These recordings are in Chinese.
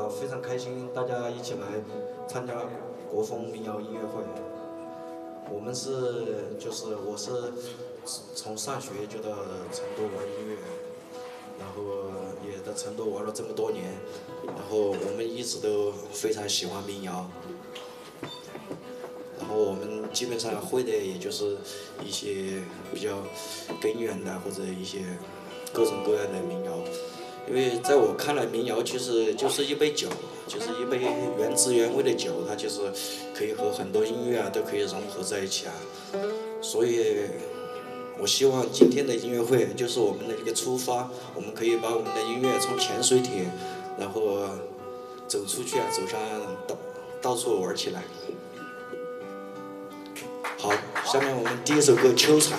啊非常开心大家一起来参加国风民谣音乐会我们是就是我是从上学就到成都玩音乐然后也在成都玩了这么多年然后我们一直都非常喜欢民谣。然后我们基本上会的也就是一些比较根源的或者一些各种各样的民谣。因为在我看来，民谣其实就是一杯酒，就是一杯原汁原味的酒，它就是可以和很多音乐啊都可以融合在一起啊。所以，我希望今天的音乐会就是我们的一个出发，我们可以把我们的音乐从潜水艇，然后走出去啊，走上到到处玩起来。好，下面我们第一首歌《秋蝉》。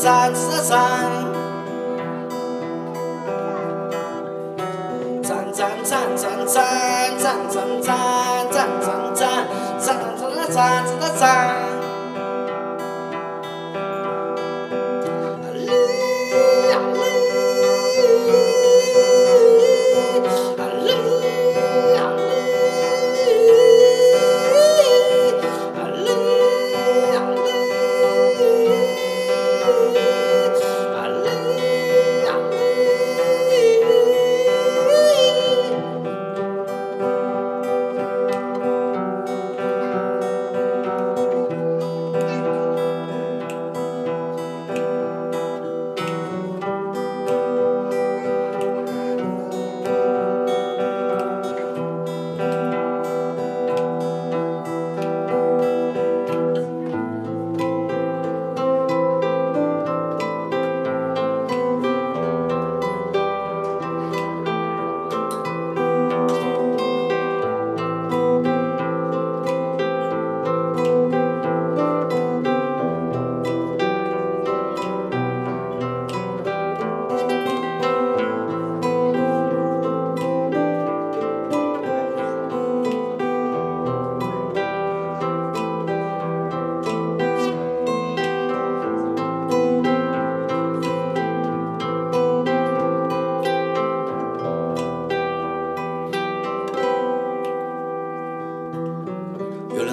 站。直了站站站站站站站直了站站直了站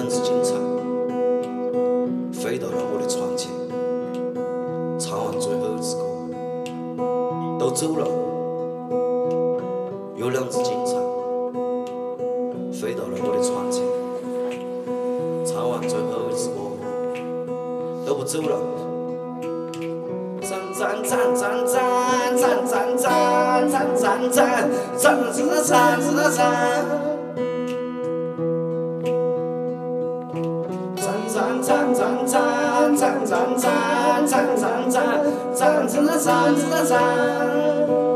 两只金蝉飞到了我的窗前，唱完最后一支歌，都走了。有两只警察飞到了我的窗前，唱完最后一支歌，都不走了。赞赞赞赞赞赞赞赞赞赞赞赞赞赞。赞赞赞赞赞赞赞赞赞赞赞赞赞赞赞赞赞赞